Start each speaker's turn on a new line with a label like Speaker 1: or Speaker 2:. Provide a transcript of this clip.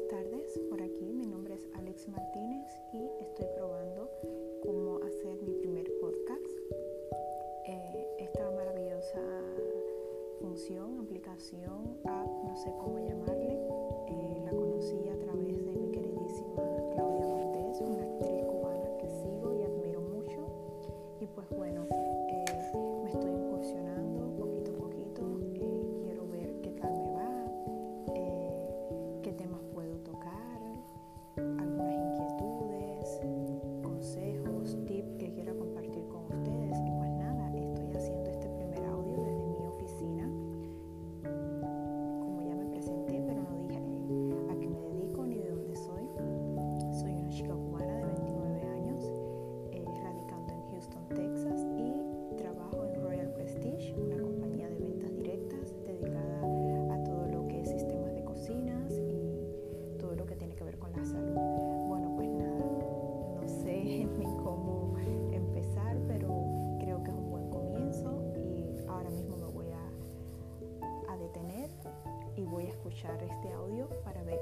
Speaker 1: buenas tardes por aquí. Mi nombre es Alex Martínez y estoy probando cómo hacer mi primer podcast. Eh, esta maravillosa función, aplicación, app, no sé cómo llamarle, con la salud. Bueno, pues nada, no sé ni cómo empezar, pero creo que es un buen comienzo y ahora mismo me voy a, a detener y voy a escuchar este audio para ver